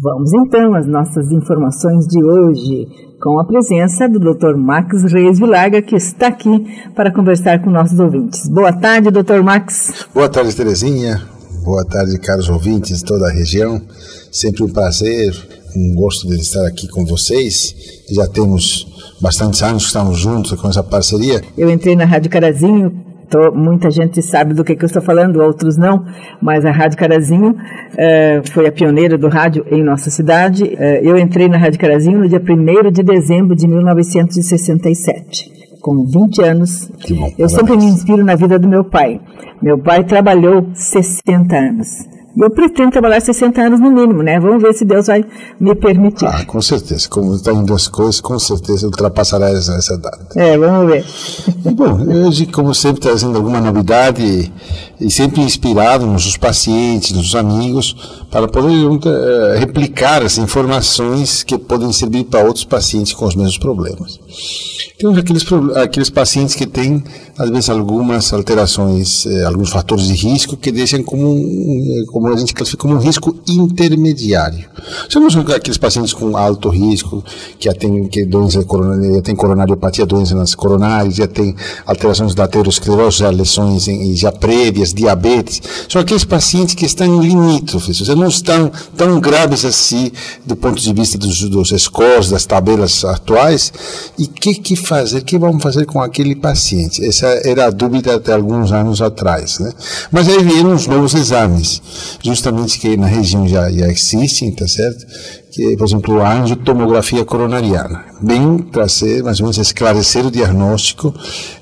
Vamos então às nossas informações de hoje, com a presença do Dr. Max Reis Vilaga, que está aqui para conversar com nossos ouvintes. Boa tarde, Dr. Max. Boa tarde, Terezinha. Boa tarde, caros ouvintes de toda a região. Sempre um prazer, um gosto de estar aqui com vocês. Já temos bastantes anos que estamos juntos com essa parceria. Eu entrei na Rádio Carazinho Tô, muita gente sabe do que, que, eu estou falando, outros não, mas a Rádio Carazinho eh, foi a pioneira do rádio em nossa cidade. Eh, eu entrei na Rádio Carazinho no dia 1 de dezembro de 1967 com 20 anos. Eu sempre me inspiro na vida do meu pai. Meu pai trabalhou 60 anos. Eu pretendo trabalhar 60 anos no mínimo, né? Vamos ver se Deus vai me permitir. Ah, com certeza. Como está indo as coisas, com certeza ultrapassará essa, essa data. É, vamos ver. E, bom, hoje, como sempre, trazendo alguma novidade e sempre inspirado nos pacientes, nos amigos, para poder uh, replicar as informações que podem servir para outros pacientes com os mesmos problemas. Temos aqueles, aqueles pacientes que têm, às vezes, algumas alterações, eh, alguns fatores de risco que deixam como, um, como a gente classifica como um risco intermediário. São aqueles pacientes com alto risco, que já têm que doença coronária, já tem coronariopatia, doenças coronárias, já tem alterações da aterosclerose, já lesões já prévias, diabetes. São aqueles pacientes que estão limítrofes, não estão tão graves assim do ponto de vista dos, dos scores, das tabelas atuais. E o que, que fazer? O que vamos fazer com aquele paciente? Essa era a dúvida até alguns anos atrás. Né? Mas aí vieram os novos exames, justamente que na região já, já existem, tá certo? Que, por exemplo, a angiotomografia coronariana, bem trazer, mais ou menos, esclarecer o diagnóstico,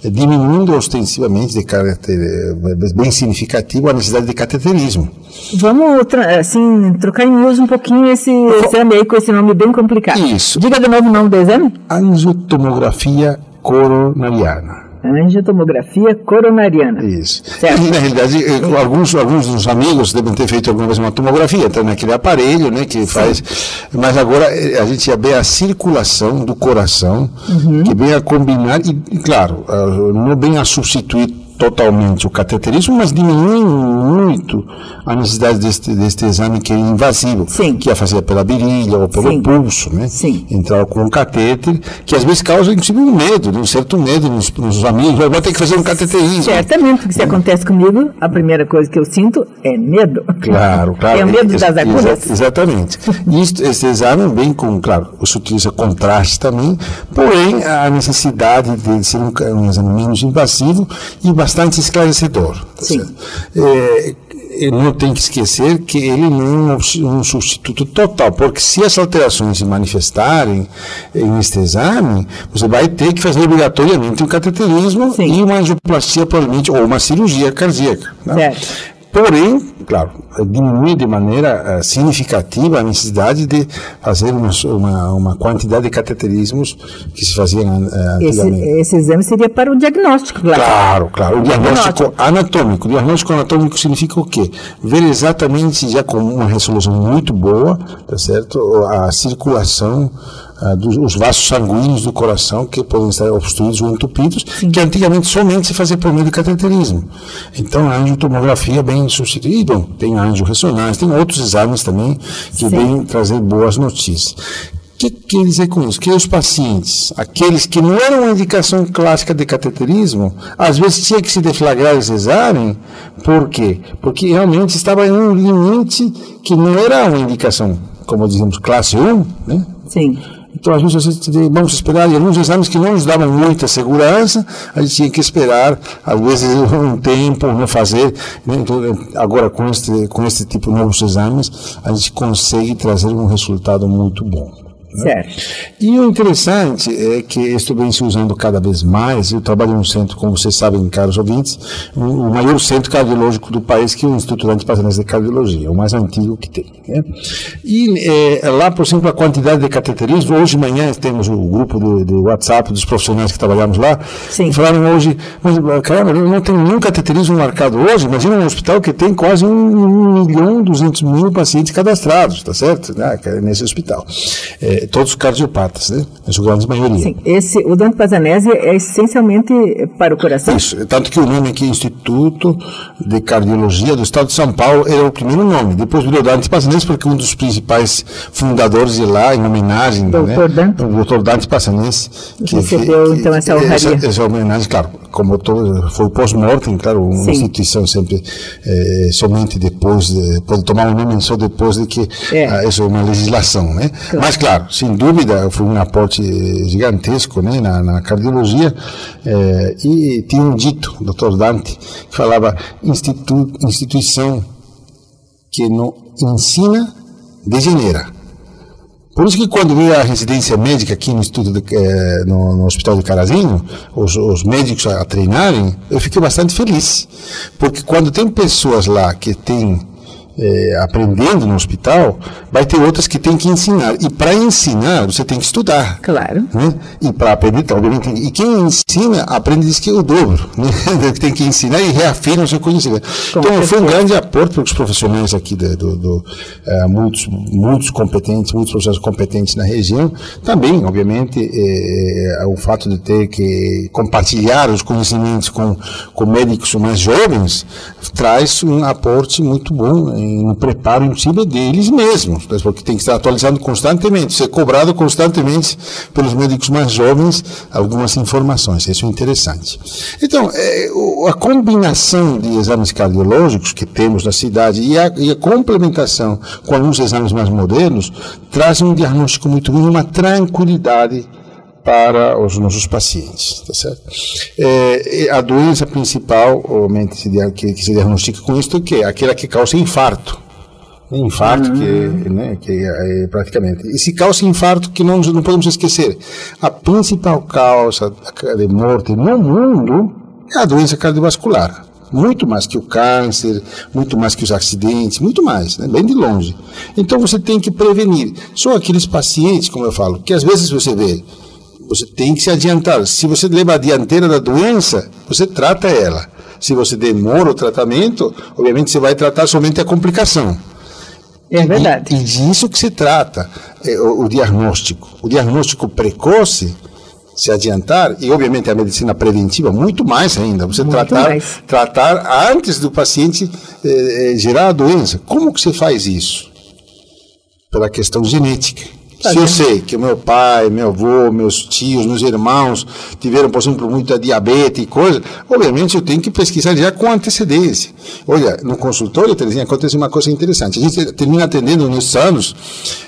eh, diminuindo ostensivamente, de caráter eh, bem significativo, a necessidade de cateterismo. Vamos, assim, trocar em uso um pouquinho esse exame aí com esse nome bem complicado. Isso. Diga de novo o nome do exame. Angiotomografia coronariana angiotomografia coronariana. Isso. Certo. E, na realidade, eh, alguns, alguns dos amigos devem ter feito alguma vez uma tomografia, então naquele aparelho, né, que Sim. faz. Mas agora eh, a gente vê a circulação do coração, uhum. que vem a combinar, e, e claro, não vem a substituir totalmente o cateterismo, mas diminui muito a necessidade deste, deste exame que é invasivo, Sim. que é fazer pela virilha ou pelo Sim. pulso, né? Sim. Entrar com um catéter, que às vezes causa inclusive um medo, um certo medo nos, nos amigos, vai ter que fazer um cateterismo. Certamente, porque se acontece comigo, a primeira coisa que eu sinto é medo. Claro, claro. É o medo das agulhas. Exa exatamente. Isto, esse exame vem com, claro, se utiliza contraste também, porém a necessidade de ser um, um exame menos invasivo e bastante bastante esclarecedor. Tá Sim. É, não tem que esquecer que ele não é um substituto total, porque se as alterações se manifestarem neste exame, você vai ter que fazer obrigatoriamente um cateterismo Sim. e uma angioplastia, provavelmente, ou uma cirurgia cardíaca. Né? Certo. Porém, claro, diminui de maneira uh, significativa a necessidade de fazer uma, uma, quantidade de cateterismos que se faziam uh, antigamente. Esse, esse, exame seria para o diagnóstico, claro. Claro, claro. O diagnóstico, diagnóstico anatômico. O diagnóstico anatômico significa o quê? Ver exatamente, já com uma resolução muito boa, tá certo? A circulação ah, dos, os vasos sanguíneos do coração que podem estar obstruídos ou entupidos, Sim. que antigamente somente se fazia por meio de cateterismo. Então a angiotomografia bem substituída, tem angiorressonância, tem outros exames também que Sim. vêm trazer boas notícias. O que quer dizer com isso? Que os pacientes, aqueles que não eram uma indicação clássica de cateterismo, às vezes tinha que se deflagrar esse exame, por quê? Porque realmente estava em um limite que não era uma indicação, como dizemos, classe 1, né? Sim. Então, às vezes, vamos esperar, e alguns exames que não nos davam muita segurança, a gente tinha que esperar, às vezes, um tempo, não fazer. Né? Então, agora, com este, com este tipo de novos exames, a gente consegue trazer um resultado muito bom. Né? Certo. E o interessante é que estou vem se usando cada vez mais. Eu trabalho num centro, como vocês sabem, caros ouvintes, o maior centro cardiológico do país, que é o Instituto Dante Passanese de Cardiologia, o mais antigo que tem. Né? E é, lá, por exemplo, a quantidade de cateterismo, hoje de manhã temos o grupo de, de WhatsApp dos profissionais que trabalhamos lá, Sim. falaram hoje, mas caramba, não tem nenhum cateterismo marcado hoje, imagina um hospital que tem quase um, milhão, duzentos mil pacientes cadastrados, tá certo? Ah, nesse hospital. É, É, todos cardiopatas, né? Em sua grande maioria. Sim, esse, o Dante Pazanese é essencialmente para o coração? Isso, tanto que o nome aqui, Instituto de Cardiologia do Estado de São Paulo, era o primeiro nome. Depois virou Dante Pazanese, porque um dos principais fundadores de lá, em homenagem, Doutor né? Dante? O doutor Dante Pazanese. Que recebeu, então, essa honraria. Essa, essa homenagem, claro, como todo, foi pós-mortem, claro, uma Sim. instituição sempre é, somente depois, de, pode tomar um nome só depois de que é. Ah, isso é uma legislação, né? Claro. Mas, claro, sem dúvida, foi um aporte gigantesco né, na, na cardiologia é, e tinha um dito, o doutor Dante, que falava institu instituição que não ensina, degenera. Por isso que quando veio a residência médica aqui no, Instituto de, eh, no, no, Hospital de Carazinho, os, os, médicos a treinarem, eu fiquei bastante feliz. Porque quando tem pessoas lá que têm é, aprendendo no hospital, vai ter outras que tem que ensinar. E para ensinar, você tem que estudar. Claro. Né? E para aprender, obviamente, e quem ensina, aprende diz que é o dobro. Né? tem que ensinar e reafirma o seu conhecimento. Então, foi um grande aporte para os profissionais aqui, do, do, do é, muitos, muitos competentes, muitos professores competentes na região. Também, obviamente, é, o fato de ter que compartilhar os conhecimentos com, com médicos mais jovens traz um aporte muito bom em preparo em cima deles mesmos, né? porque tem que estar atualizando constantemente, ser cobrado constantemente pelos médicos mais jovens algumas informações. Isso é interessante. Então, é, a combinação de exames cardiológicos que temos na cidade e a, e a complementação com alguns exames mais modernos traz um diagnóstico muito bom, uma tranquilidade para os nossos pacientes, tá certo? É, a doença principal, obviamente, que, que se diagnostica com que é aquela que causa infarto. Infarto, uhum. que, né, que é, é, praticamente. E se causa infarto, que não, não podemos esquecer, a principal causa de morte no mundo é a doença cardiovascular. Muito mais que o câncer, muito mais que os acidentes, muito mais, né? bem de longe. Então você tem que prevenir. Só aqueles pacientes, como eu falo, que às vezes você vê você tem que se adiantar. Se você leva a dianteira da doença, você trata ela. Se você demora o tratamento, obviamente você vai tratar somente a complicação. É verdade. E, e disso que se trata é, o, o, diagnóstico. O diagnóstico precoce, se adiantar, e obviamente a medicina preventiva, muito mais ainda. Você muito tratar, mais. tratar antes do paciente é, é, gerar a doença. Como que você faz isso? Pela questão genética. Se eu sei que meu pai, meu avô, meus tios, meus irmãos tiveram, por exemplo, muita diabetes e coisa, obviamente eu tenho que pesquisar já com antecedência. Olha, no consultório, Terezinha, acontece uma coisa interessante. A gente termina atendendo nesses anos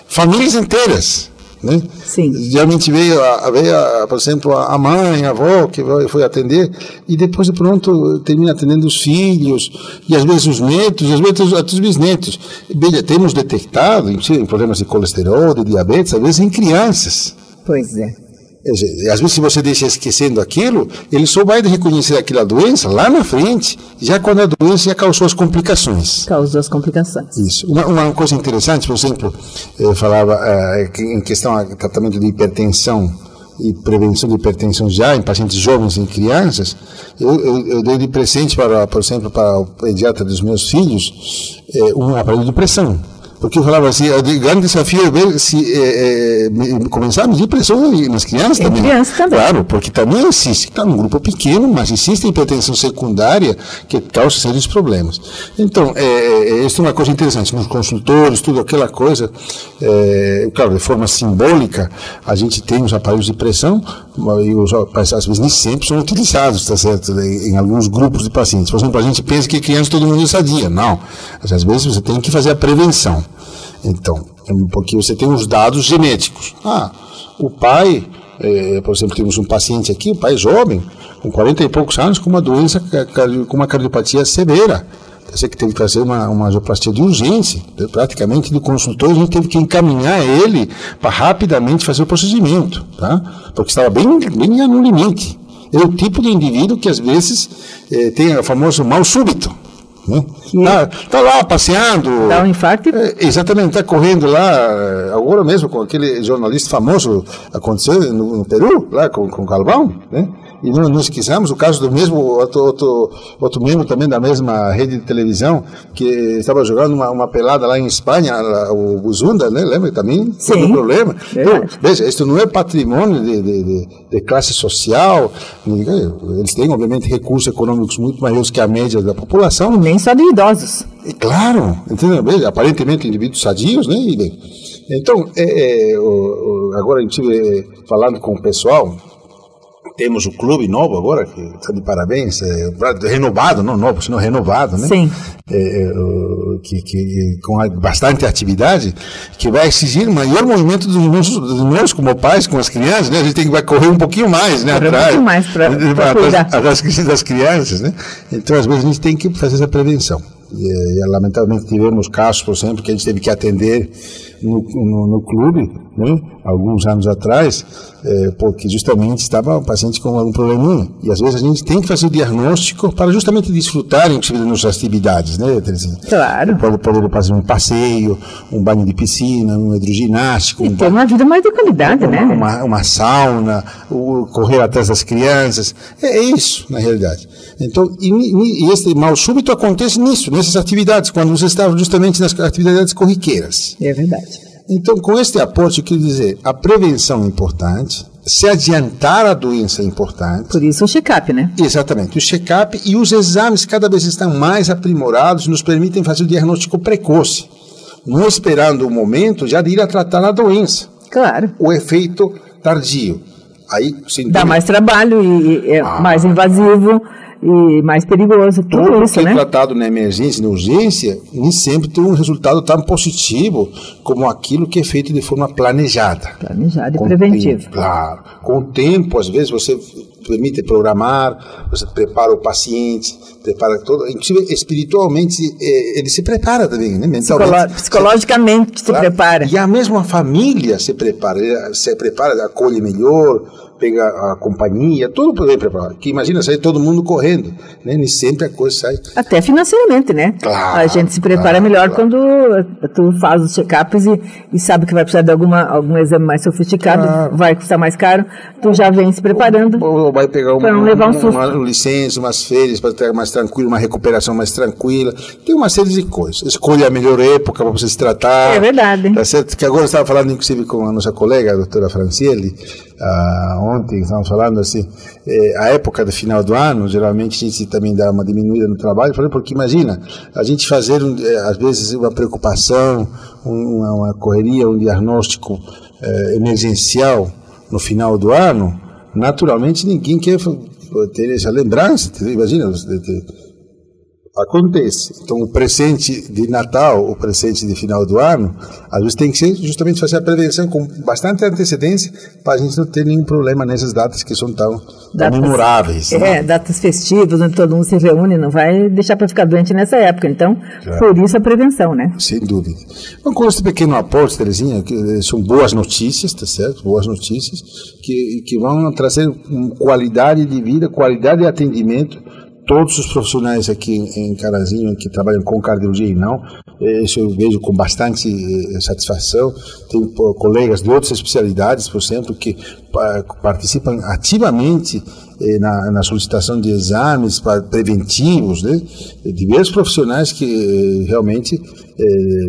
famílias inteiras né? Sim. Geralmente veio, a, veio a, por exemplo, a mãe, a avó, que foi atender, e depois de pronto termina atendendo os filhos, e às vezes os netos, e às vezes os, os bisnetos. Veja, temos detectado em problemas de colesterol, de diabetes, às vezes em crianças. Pois é. Às vezes, se você deixa esquecendo aquilo, ele só vai reconhecer aquela doença lá na frente, já quando a doença já causou as complicações. Causou as complicações. Isso. Uma, uma coisa interessante, por exemplo, eu falava uh, em questão de tratamento de hipertensão e prevenção de hipertensão já em pacientes jovens e crianças, eu, eu, eu dei de presente, para, por exemplo, para o pediatra dos meus filhos, eh, um aparelho de pressão porque eu falava assim, o grande desafio é ver se é, é, começar a medir pressão nas crianças em também. Criança também. Claro, porque também existe, está num grupo pequeno, mas existe hipertensão secundária que causa sérios problemas. Então, é, é, isso é uma coisa interessante. Nos consultores, tudo aquela coisa, é, claro, de forma simbólica, a gente tem os aparelhos de pressão, e os, às vezes nem sempre são utilizados, tá certo? Em alguns grupos de pacientes. Por exemplo, a gente pensa que criança todo mundo é sadia. Não. Às vezes você tem que fazer a prevenção. Então, porque você tem os dados genéticos. Ah, o pai, é, por exemplo, temos um paciente aqui, o pai jovem, com 40 e poucos anos, com uma doença, com uma cardiopatia severa. Você que teve que fazer uma, uma angioplastia de urgência, praticamente de consultor, a gente teve que encaminhar ele para rapidamente fazer o procedimento, tá? Porque estava bem, bem no limite. É o tipo de indivíduo que às vezes é, tem o famoso mal súbito. Né? Tá, tá, lá passeando. Dá um infarto? É, exatamente, está correndo lá, é, agora mesmo com aquele jornalista famoso, aconteceu no, no Peru, lá com, com o Galvão, né? E não, não esqueçamos o caso do mesmo outro, outro, outro membro também da mesma rede de televisão que estava jogando uma, uma pelada lá em Espanha, o Buzunda, né? Lembra também? Sim. o problema. Então, veja, isso não é patrimônio de, de, de, de, classe social. Eles têm, obviamente, recursos econômicos muito maiores que a média da população. Nem só de idosos. E, claro, entendeu? Veja, aparentemente indivíduos sadios, né? Então, é, é, agora a gente é, falando com o pessoal, temos o clube novo agora, que está de parabéns, é, renovado, não novo, senão renovado, né? Sim. É, é que, que, com bastante atividade, que vai exigir maior movimento dos nossos, dos nós como pais, com as crianças, né? A gente tem que vai correr um pouquinho mais, né? Correr atrás, um pouquinho mais para. Atrás das crianças, né? Então, às vezes, a gente tem que fazer essa prevenção. E, e, lamentavelmente tivemos casos, por exemplo, que a gente teve que atender no, no, no clube, né, alguns anos atrás, é, porque justamente estava o paciente com algum probleminha. E às vezes a gente tem que fazer o diagnóstico para justamente desfrutar, inclusive, das nossas atividades, né, Terezinha? Claro. Pode, poder fazer um passeio, um banho de piscina, um hidroginástico. E um ter uma vida mais de qualidade, uma, né? Uma, uma sauna, correr atrás das crianças. É, é isso, na realidade. Então, e, e esse mal súbito acontece nisso, nessas atividades, quando você está justamente nas atividades corriqueiras. É verdade. Então, com este aporte, eu quero dizer, a prevenção é importante, se adiantar a doença é importante. Por isso o check-up, né? Exatamente. O check-up e os exames cada vez estão mais aprimorados, nos permitem fazer o diagnóstico precoce, não esperando o momento já de ir a tratar a doença. Claro. O efeito tardio. Aí, Dá mais trabalho e é ah. mais invasivo e mais perigoso. Tudo, tudo isso, que né? é tratado na emergência na urgência, nem sempre tem um resultado tão positivo como aquilo que é feito de forma planejada. Planejada e preventiva. Claro. Com o tempo, às vezes, você permite programar, você prepara o paciente, prepara todo, inclusive espiritualmente eh, ele se prepara também, né? Mentalmente. Psicolo psicologicamente se, se prepara. E a mesma família se prepara, se prepara, acolhe melhor, pega a companhia, tudo poder preparar. Que imagina sair todo mundo correndo, né? Nem sempre a coisa sai. Até financeiramente, né? Claro, a gente se prepara claro, melhor claro. quando tu faz os check-ups e, e, sabe que vai precisar de alguma, algum exame mais sofisticado, claro. vai custar mais caro, tu já vem se preparando. Ou, ou vai pegar uma, não levar um susto. uma licença, umas férias para ter mais tranquilo, uma recuperação mais tranquila. Tem uma série de coisas. Escolha a melhor época para você se tratar. É verdade. Tá certo? Que agora eu estava falando, inclusive, com a nossa colega, a doutora Franciele, ah, ontem estávamos falando assim, eh, a época do final do ano, geralmente a gente também dá uma diminuída no trabalho, porque imagina, a gente fazer, eh, às vezes, uma preocupação, uma, uma correria, um diagnóstico eh, emergencial no final do ano, naturalmente ninguém quer ter essa lembrança, imagina, acontece. Então, o presente de Natal, o presente de final do ano, às vezes tem que ser justamente fazer a prevenção com bastante antecedência para a gente não ter nenhum problema nessas datas que são tão, datas, memoráveis. É, né? datas festivas, onde todo mundo se reúne, não vai deixar para ficar doente nessa época. Então, por isso a prevenção, né? Sem dúvida. Então, com esse pequeno aporte, Terezinha, que eh, são boas notícias, tá certo? Boas notícias que, que vão trazer qualidade de vida, qualidade de atendimento todos os profissionais aqui em Carazinho que trabalham com cardiologia e não, eh, isso eu vejo com bastante eh, satisfação. Tenho colegas de outras especialidades, por exemplo, que participam ativamente eh, na, na, solicitação de exames preventivos, né? diversos profissionais que realmente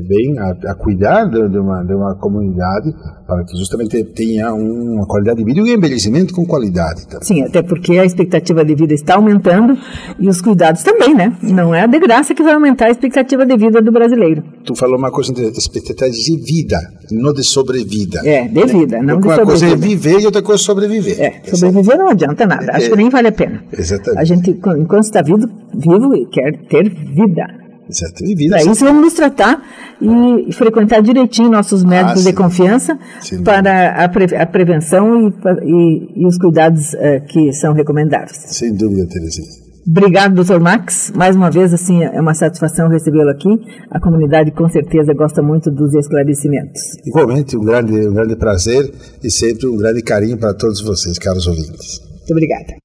vêm a, a cuidar de, de, uma, de uma comunidade para que justamente tenha uma qualidade de vida e um envelhecimento com qualidade. Também. Sim, até porque a expectativa de vida está aumentando e os cuidados também, né? Não é a de graça que vai aumentar a expectativa de vida do brasileiro. Tu falou uma coisa de expectativa de vida, não de sobrevida. É, de vida, não porque de sobrevida. Uma coisa é viver e outra coisa é sobreviver. É, sobreviver não adianta nada, acho é, que nem vale a pena. Exatamente. A gente, enquanto está vivo, vivo quer ter vida. Certo. E vida, isso vamos nos tratar e, frequentar direitinho nossos médicos ah, de confiança sim. para a, pre, a prevenção e, e, e, os cuidados uh, que são recomendáveis. Sem dúvida, Terezinha. Obrigado, doutor Max. Mais uma vez, assim, é uma satisfação recebê-lo aqui. A comunidade, com certeza, gosta muito dos esclarecimentos. Igualmente, um grande, um grande prazer e sempre um grande carinho para todos vocês, caros ouvintes. Muito obrigada.